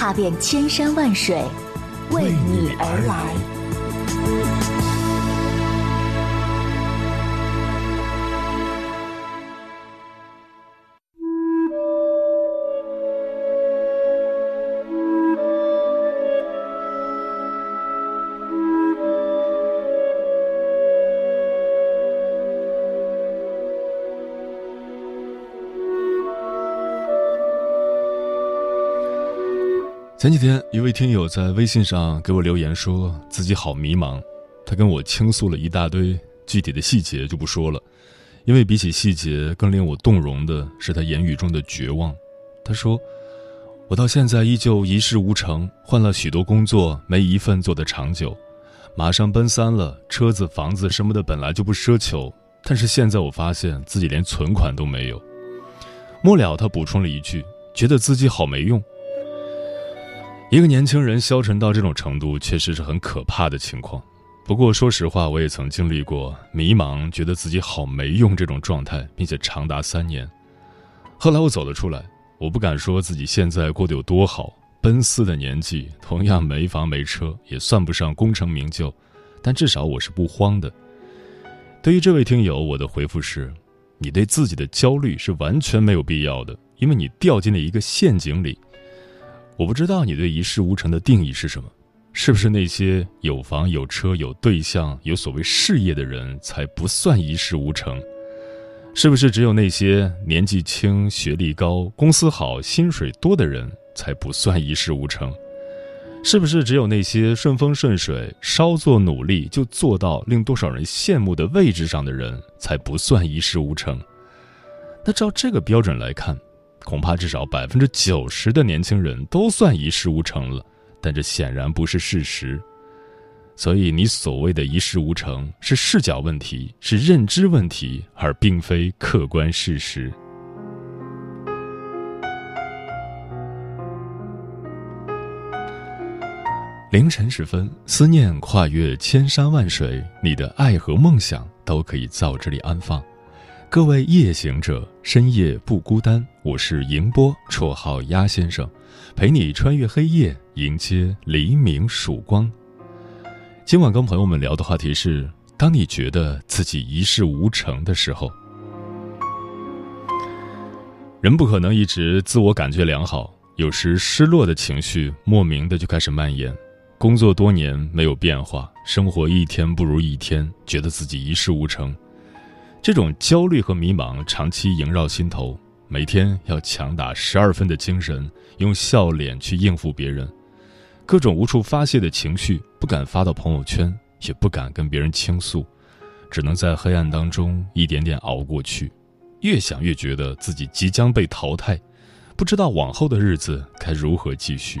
踏遍千山万水，为你而来。前几天，一位听友在微信上给我留言，说自己好迷茫。他跟我倾诉了一大堆，具体的细节就不说了，因为比起细节，更令我动容的是他言语中的绝望。他说：“我到现在依旧一事无成，换了许多工作，没一份做得长久。马上奔三了，车子、房子什么的本来就不奢求，但是现在我发现自己连存款都没有。”末了，他补充了一句：“觉得自己好没用。”一个年轻人消沉到这种程度，确实是很可怕的情况。不过，说实话，我也曾经历过迷茫，觉得自己好没用这种状态，并且长达三年。后来我走了出来，我不敢说自己现在过得有多好，奔四的年纪，同样没房没车，也算不上功成名就，但至少我是不慌的。对于这位听友，我的回复是：你对自己的焦虑是完全没有必要的，因为你掉进了一个陷阱里。我不知道你对一事无成的定义是什么，是不是那些有房有车有对象有所谓事业的人才不算一事无成？是不是只有那些年纪轻、学历高、公司好、薪水多的人才不算一事无成？是不是只有那些顺风顺水、稍作努力就做到令多少人羡慕的位置上的人才不算一事无成？那照这个标准来看。恐怕至少百分之九十的年轻人都算一事无成了，但这显然不是事实。所以，你所谓的一事无成是视角问题，是认知问题，而并非客观事实。凌晨时分，思念跨越千山万水，你的爱和梦想都可以在这里安放。各位夜行者，深夜不孤单。我是迎波，绰号鸭先生，陪你穿越黑夜，迎接黎明曙光。今晚跟朋友们聊的话题是：当你觉得自己一事无成的时候，人不可能一直自我感觉良好，有时失落的情绪莫名的就开始蔓延。工作多年没有变化，生活一天不如一天，觉得自己一事无成。这种焦虑和迷茫长期萦绕心头，每天要强打十二分的精神，用笑脸去应付别人，各种无处发泄的情绪不敢发到朋友圈，也不敢跟别人倾诉，只能在黑暗当中一点点熬过去。越想越觉得自己即将被淘汰，不知道往后的日子该如何继续。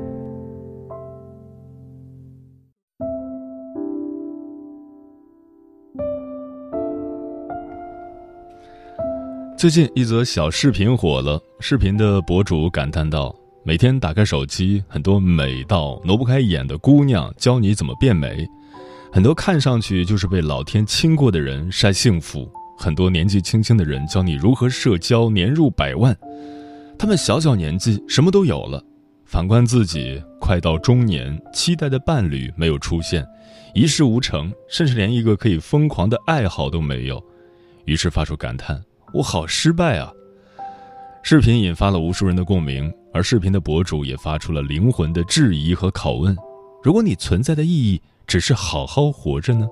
最近一则小视频火了，视频的博主感叹道：“每天打开手机，很多美到挪不开眼的姑娘教你怎么变美，很多看上去就是被老天亲过的人晒幸福，很多年纪轻轻的人教你如何社交，年入百万。他们小小年纪什么都有了，反观自己，快到中年，期待的伴侣没有出现，一事无成，甚至连一个可以疯狂的爱好都没有，于是发出感叹。”我好失败啊！视频引发了无数人的共鸣，而视频的博主也发出了灵魂的质疑和拷问：如果你存在的意义只是好好活着呢？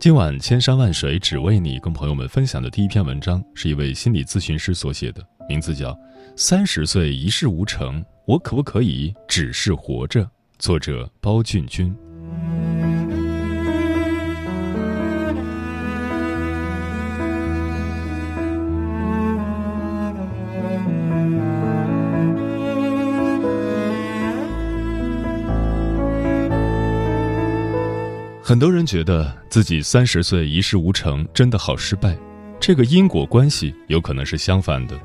今晚千山万水只为你，跟朋友们分享的第一篇文章是一位心理咨询师所写的，名字叫《三十岁一事无成，我可不可以只是活着》，作者包俊君。很多人觉得自己三十岁一事无成，真的好失败。这个因果关系有可能是相反的。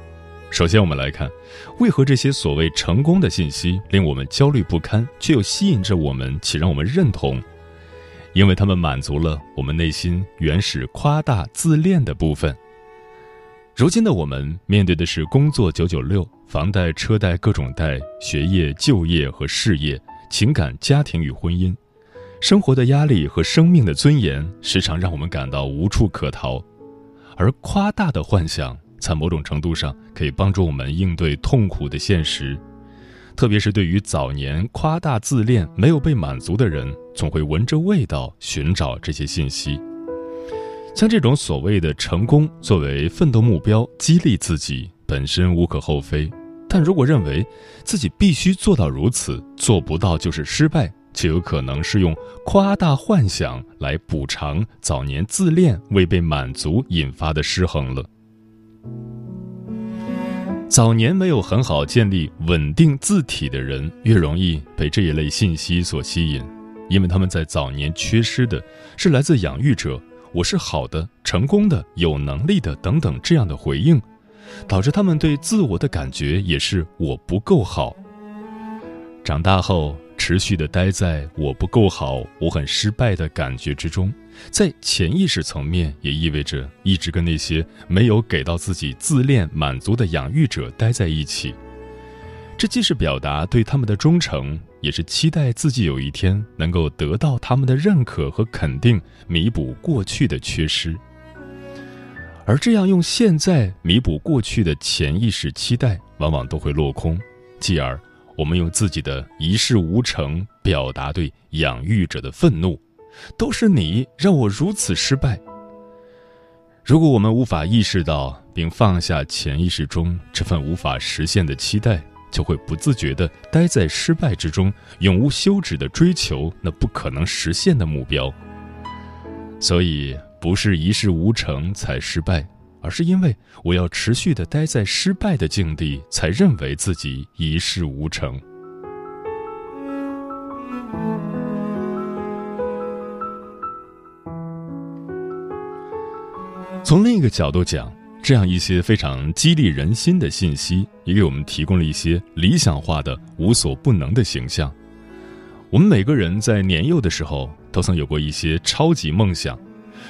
首先，我们来看，为何这些所谓成功的信息令我们焦虑不堪，却又吸引着我们，且让我们认同？因为他们满足了我们内心原始夸大自恋的部分。如今的我们面对的是工作九九六、房贷车贷各种贷、学业就业和事业、情感家庭与婚姻。生活的压力和生命的尊严时常让我们感到无处可逃，而夸大的幻想在某种程度上可以帮助我们应对痛苦的现实，特别是对于早年夸大自恋没有被满足的人，总会闻着味道寻找这些信息。将这种所谓的成功作为奋斗目标，激励自己本身无可厚非，但如果认为自己必须做到如此，做不到就是失败。就有可能是用夸大幻想来补偿早年自恋未被满足引发的失衡了。早年没有很好建立稳定字体的人，越容易被这一类信息所吸引，因为他们在早年缺失的是来自养育者“我是好的、成功的、有能力的”等等这样的回应，导致他们对自我的感觉也是“我不够好”。长大后。持续的待在我不够好，我很失败的感觉之中，在潜意识层面也意味着一直跟那些没有给到自己自恋满足的养育者待在一起。这既是表达对他们的忠诚，也是期待自己有一天能够得到他们的认可和肯定，弥补过去的缺失。而这样用现在弥补过去的潜意识期待，往往都会落空，继而。我们用自己的一事无成表达对养育者的愤怒，都是你让我如此失败。如果我们无法意识到并放下潜意识中这份无法实现的期待，就会不自觉地待在失败之中，永无休止地追求那不可能实现的目标。所以，不是一事无成才失败。而是因为我要持续的待在失败的境地，才认为自己一事无成。从另一个角度讲，这样一些非常激励人心的信息，也给我们提供了一些理想化的无所不能的形象。我们每个人在年幼的时候，都曾有过一些超级梦想，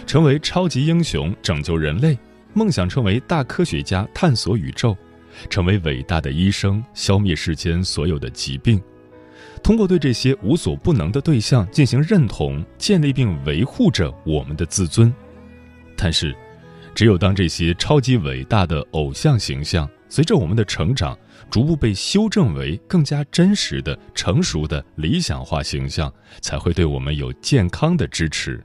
成为超级英雄，拯救人类。梦想成为大科学家，探索宇宙；成为伟大的医生，消灭世间所有的疾病。通过对这些无所不能的对象进行认同，建立并维护着我们的自尊。但是，只有当这些超级伟大的偶像形象随着我们的成长，逐步被修正为更加真实的、成熟的理想化形象，才会对我们有健康的支持。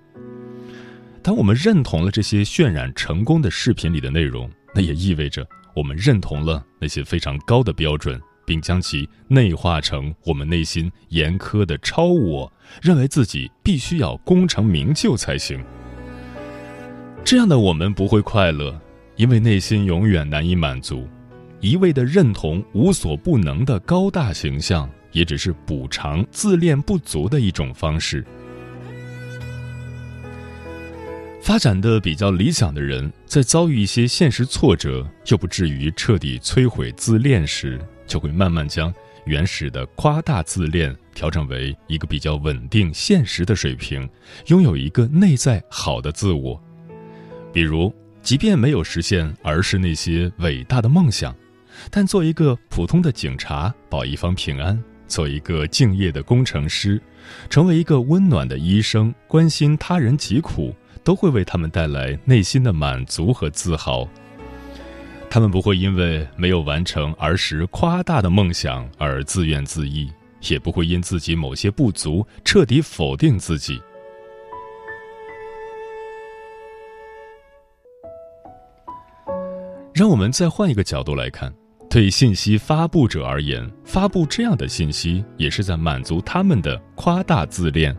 当我们认同了这些渲染成功的视频里的内容，那也意味着我们认同了那些非常高的标准，并将其内化成我们内心严苛的超我，认为自己必须要功成名就才行。这样的我们不会快乐，因为内心永远难以满足。一味的认同无所不能的高大形象，也只是补偿自恋不足的一种方式。发展的比较理想的人，在遭遇一些现实挫折又不至于彻底摧毁自恋时，就会慢慢将原始的夸大自恋调整为一个比较稳定、现实的水平，拥有一个内在好的自我。比如，即便没有实现儿时那些伟大的梦想，但做一个普通的警察，保一方平安；做一个敬业的工程师，成为一个温暖的医生，关心他人疾苦。都会为他们带来内心的满足和自豪。他们不会因为没有完成儿时夸大的梦想而自怨自艾，也不会因自己某些不足彻底否定自己。让我们再换一个角度来看，对信息发布者而言，发布这样的信息也是在满足他们的夸大自恋。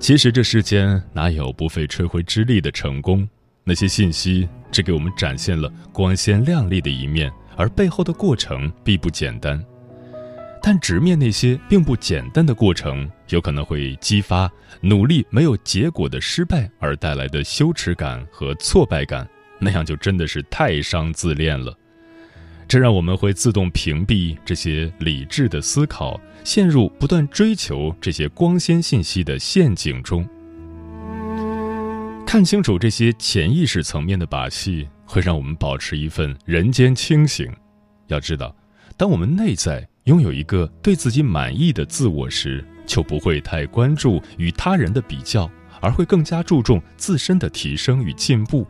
其实这世间哪有不费吹灰之力的成功？那些信息只给我们展现了光鲜亮丽的一面，而背后的过程并不简单。但直面那些并不简单的过程，有可能会激发努力没有结果的失败而带来的羞耻感和挫败感，那样就真的是太伤自恋了。这让我们会自动屏蔽这些理智的思考。陷入不断追求这些光鲜信息的陷阱中，看清楚这些潜意识层面的把戏，会让我们保持一份人间清醒。要知道，当我们内在拥有一个对自己满意的自我时，就不会太关注与他人的比较，而会更加注重自身的提升与进步。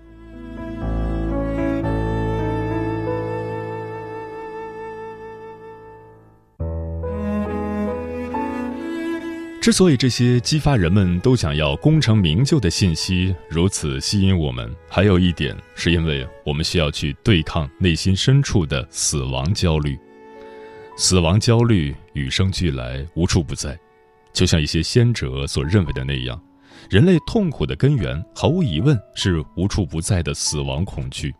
之所以这些激发人们都想要功成名就的信息如此吸引我们，还有一点是因为我们需要去对抗内心深处的死亡焦虑。死亡焦虑与生俱来，无处不在，就像一些先哲所认为的那样，人类痛苦的根源毫无疑问是无处不在的死亡恐惧。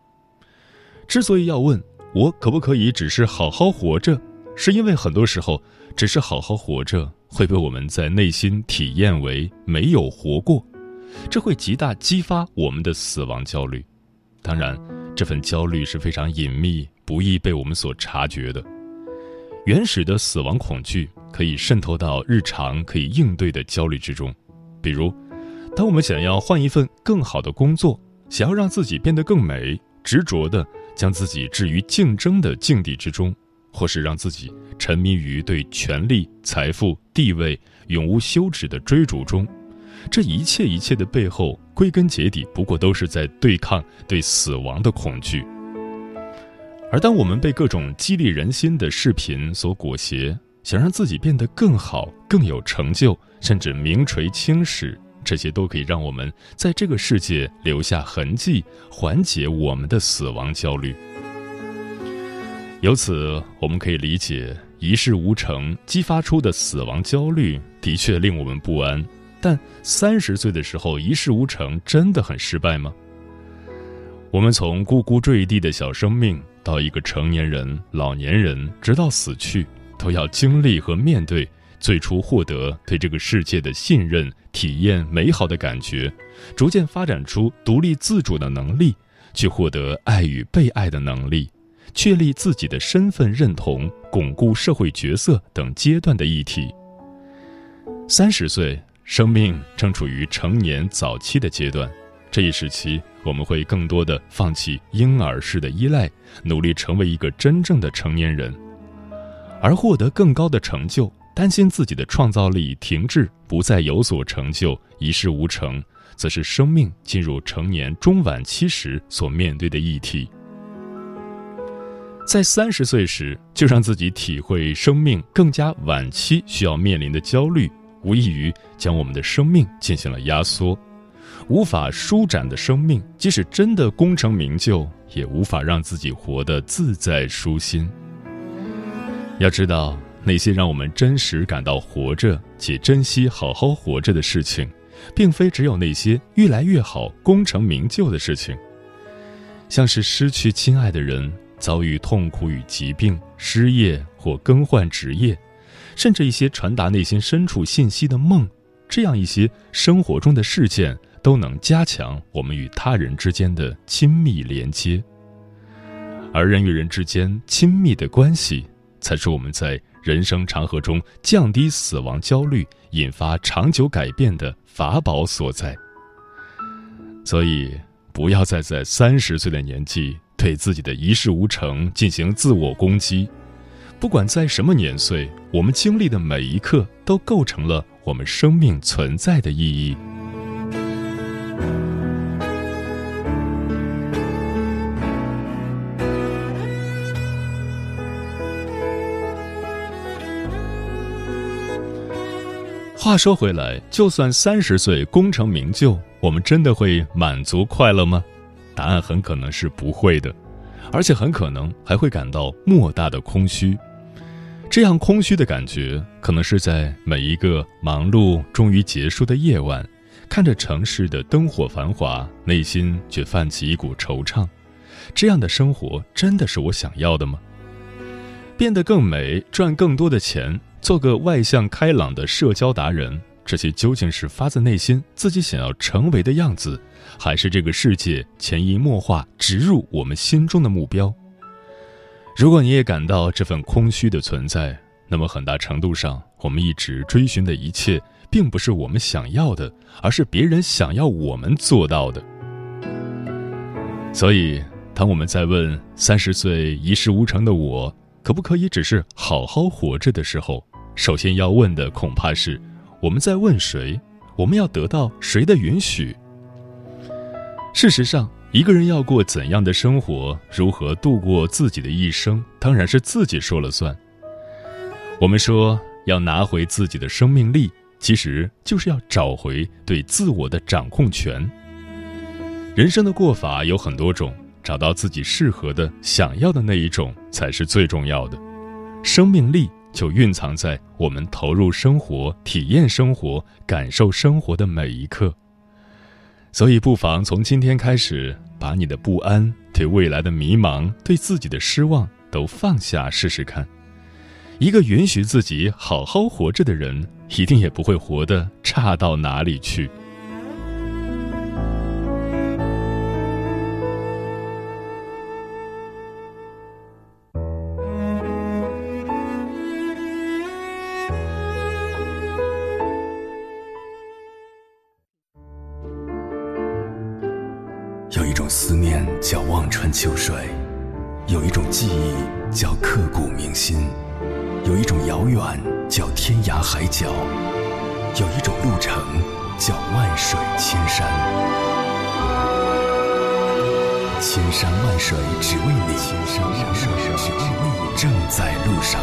之所以要问我可不可以只是好好活着，是因为很多时候只是好好活着。会被我们在内心体验为没有活过，这会极大激发我们的死亡焦虑。当然，这份焦虑是非常隐秘、不易被我们所察觉的。原始的死亡恐惧可以渗透到日常可以应对的焦虑之中，比如，当我们想要换一份更好的工作，想要让自己变得更美，执着地将自己置于竞争的境地之中。或是让自己沉迷于对权力、财富、地位永无休止的追逐中，这一切一切的背后，归根结底不过都是在对抗对死亡的恐惧。而当我们被各种激励人心的视频所裹挟，想让自己变得更好、更有成就，甚至名垂青史，这些都可以让我们在这个世界留下痕迹，缓解我们的死亡焦虑。由此，我们可以理解一事无成激发出的死亡焦虑，的确令我们不安。但三十岁的时候一事无成，真的很失败吗？我们从呱呱坠地的小生命，到一个成年人、老年人，直到死去，都要经历和面对最初获得对这个世界的信任、体验美好的感觉，逐渐发展出独立自主的能力，去获得爱与被爱的能力。确立自己的身份认同、巩固社会角色等阶段的议题。三十岁，生命正处于成年早期的阶段，这一时期我们会更多的放弃婴儿式的依赖，努力成为一个真正的成年人，而获得更高的成就，担心自己的创造力停滞，不再有所成就，一事无成，则是生命进入成年中晚期时所面对的议题。在三十岁时就让自己体会生命更加晚期需要面临的焦虑，无异于将我们的生命进行了压缩。无法舒展的生命，即使真的功成名就，也无法让自己活得自在舒心。要知道，那些让我们真实感到活着且珍惜好好活着的事情，并非只有那些越来越好、功成名就的事情，像是失去亲爱的人。遭遇痛苦与疾病、失业或更换职业，甚至一些传达内心深处信息的梦，这样一些生活中的事件，都能加强我们与他人之间的亲密连接。而人与人之间亲密的关系，才是我们在人生长河中降低死亡焦虑、引发长久改变的法宝所在。所以，不要再在三十岁的年纪对自己的一事无成进行自我攻击。不管在什么年岁，我们经历的每一刻都构成了我们生命存在的意义。话说回来，就算三十岁功成名就，我们真的会满足快乐吗？答案很可能是不会的，而且很可能还会感到莫大的空虚。这样空虚的感觉，可能是在每一个忙碌终于结束的夜晚，看着城市的灯火繁华，内心却泛起一股惆怅。这样的生活真的是我想要的吗？变得更美，赚更多的钱。做个外向开朗的社交达人，这些究竟是发自内心自己想要成为的样子，还是这个世界潜移默化植入我们心中的目标？如果你也感到这份空虚的存在，那么很大程度上，我们一直追寻的一切，并不是我们想要的，而是别人想要我们做到的。所以，当我们在问三十岁一事无成的我，可不可以只是好好活着的时候，首先要问的恐怕是：我们在问谁？我们要得到谁的允许？事实上，一个人要过怎样的生活，如何度过自己的一生，当然是自己说了算。我们说要拿回自己的生命力，其实就是要找回对自我的掌控权。人生的过法有很多种，找到自己适合的、想要的那一种才是最重要的。生命力。就蕴藏在我们投入生活、体验生活、感受生活的每一刻。所以，不妨从今天开始，把你的不安、对未来的迷茫、对自己的失望都放下，试试看。一个允许自己好好活着的人，一定也不会活得差到哪里去。涯海角，有一种路程叫万水千山。千山万水只为你，千山万水只为你，正在路上。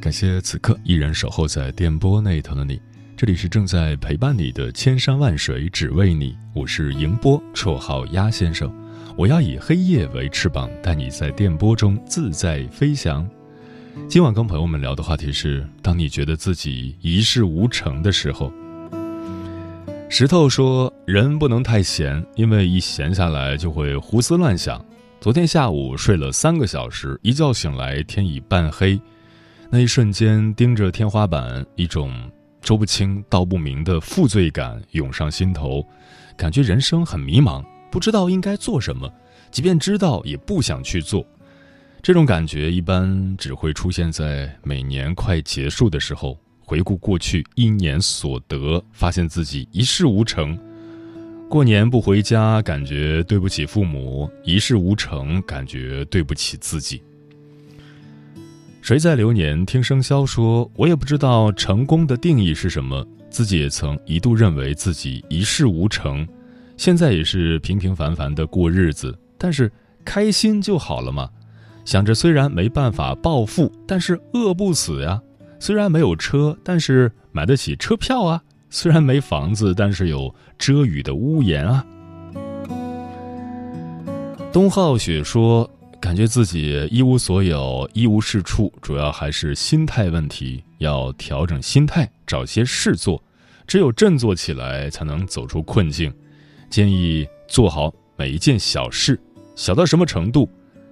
感谢此刻依然守候在电波那头的你，这里是正在陪伴你的千山万水只为你，我是迎波，绰号鸭先生。我要以黑夜为翅膀，带你在电波中自在飞翔。今晚跟朋友们聊的话题是：当你觉得自己一事无成的时候。石头说：“人不能太闲，因为一闲下来就会胡思乱想。昨天下午睡了三个小时，一觉醒来天已半黑。”那一瞬间，盯着天花板，一种说不清道不明的负罪感涌上心头，感觉人生很迷茫，不知道应该做什么，即便知道也不想去做。这种感觉一般只会出现在每年快结束的时候，回顾过去一年所得，发现自己一事无成。过年不回家，感觉对不起父母；一事无成，感觉对不起自己。谁在流年听生肖说，我也不知道成功的定义是什么。自己也曾一度认为自己一事无成，现在也是平平凡凡的过日子，但是开心就好了嘛。想着虽然没办法暴富，但是饿不死呀；虽然没有车，但是买得起车票啊；虽然没房子，但是有遮雨的屋檐啊。东浩雪说。感觉自己一无所有，一无是处，主要还是心态问题。要调整心态，找些事做。只有振作起来，才能走出困境。建议做好每一件小事，小到什么程度？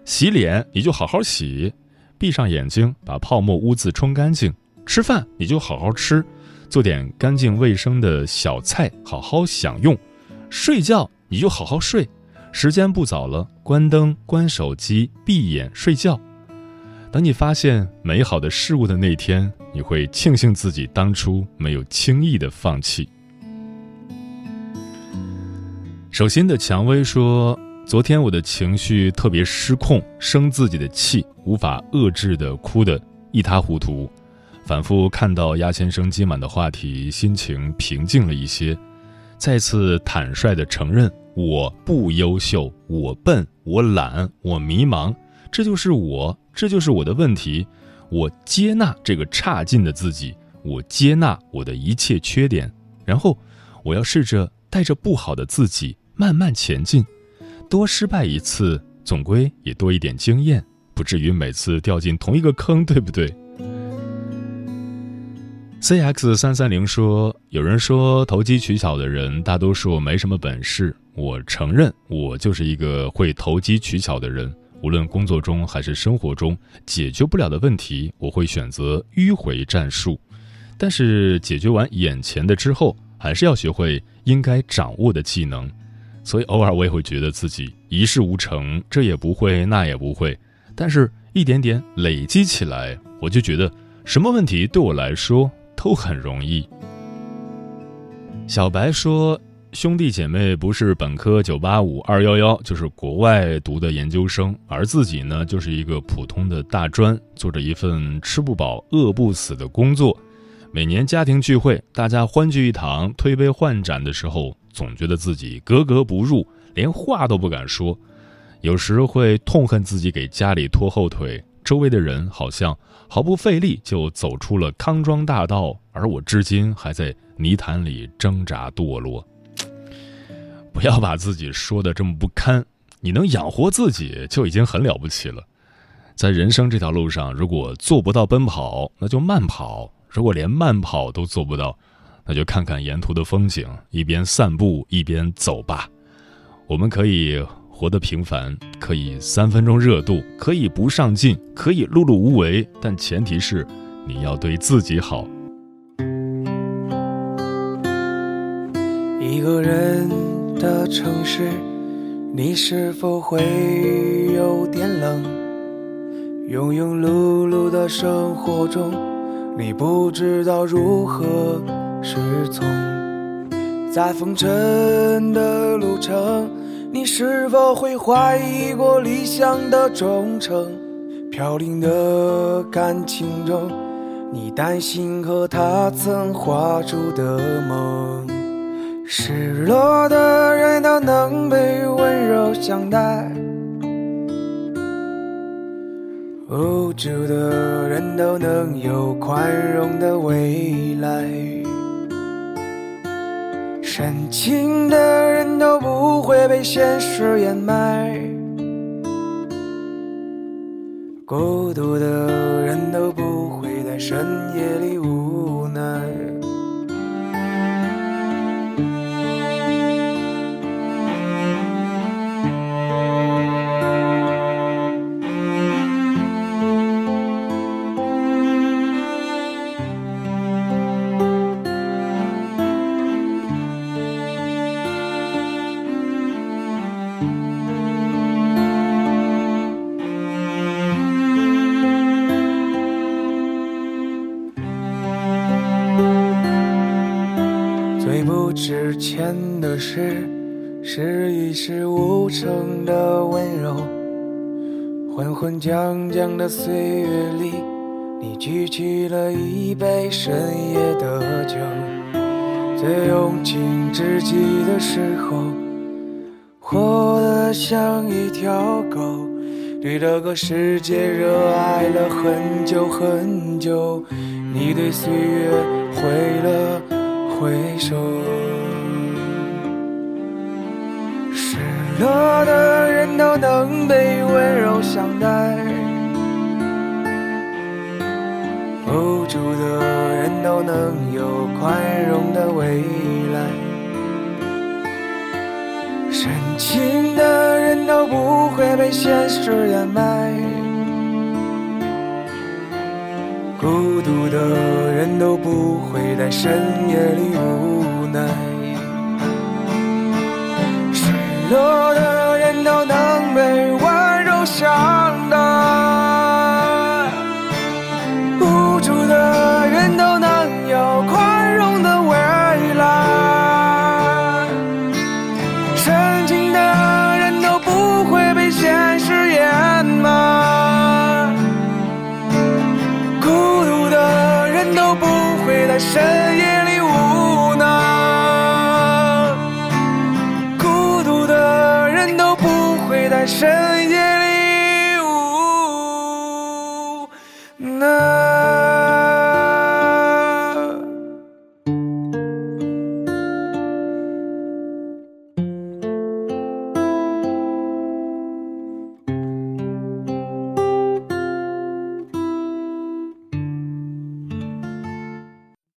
洗脸你就好好洗，闭上眼睛把泡沫污渍冲干净；吃饭你就好好吃，做点干净卫生的小菜好好享用；睡觉你就好好睡，时间不早了，关灯、关手机、闭眼睡觉。等你发现美好的事物的那天，你会庆幸自己当初没有轻易的放弃。手心的蔷薇说。昨天我的情绪特别失控，生自己的气，无法遏制的哭得一塌糊涂。反复看到鸭先生今晚的话题，心情平静了一些。再次坦率的承认，我不优秀，我笨，我懒，我迷茫，这就是我，这就是我的问题。我接纳这个差劲的自己，我接纳我的一切缺点，然后我要试着带着不好的自己慢慢前进。多失败一次，总归也多一点经验，不至于每次掉进同一个坑，对不对？C X 三三零说：“有人说投机取巧的人大多数没什么本事，我承认我就是一个会投机取巧的人。无论工作中还是生活中，解决不了的问题，我会选择迂回战术。但是解决完眼前的之后，还是要学会应该掌握的技能。”所以偶尔我也会觉得自己一事无成，这也不会，那也不会，但是一点点累积起来，我就觉得什么问题对我来说都很容易。小白说：“兄弟姐妹不是本科九八五二幺幺，就是国外读的研究生，而自己呢，就是一个普通的大专，做着一份吃不饱饿不死的工作。每年家庭聚会，大家欢聚一堂，推杯换盏的时候。”总觉得自己格格不入，连话都不敢说，有时会痛恨自己给家里拖后腿，周围的人好像毫不费力就走出了康庄大道，而我至今还在泥潭里挣扎堕落。不要把自己说的这么不堪，你能养活自己就已经很了不起了。在人生这条路上，如果做不到奔跑，那就慢跑；如果连慢跑都做不到，那就看看沿途的风景，一边散步一边走吧。我们可以活得平凡，可以三分钟热度，可以不上进，可以碌碌无为，但前提是你要对自己好。一个人的城市，你是否会有点冷？庸庸碌碌的生活中，你不知道如何。失踪在风尘的路程，你是否会怀疑过理想的忠诚？飘零的感情中，你担心和他曾画出的梦。失落的人都能被温柔相待，无助的人都能有宽容的未来。深情的人都不会被现实掩埋，孤独的人都不会在深夜里无的温柔，昏昏将将的岁月里，你举起了一杯深夜的酒，在用尽知己的时候，活得像一条狗，对这个世界热爱了很久很久，你对岁月挥了挥手。渴的人都能被温柔相待，无助的人都能有宽容的未来，深情的人都不会被现实掩埋，孤独的人都不会在深夜里无奈。所有的人都能被温柔相待。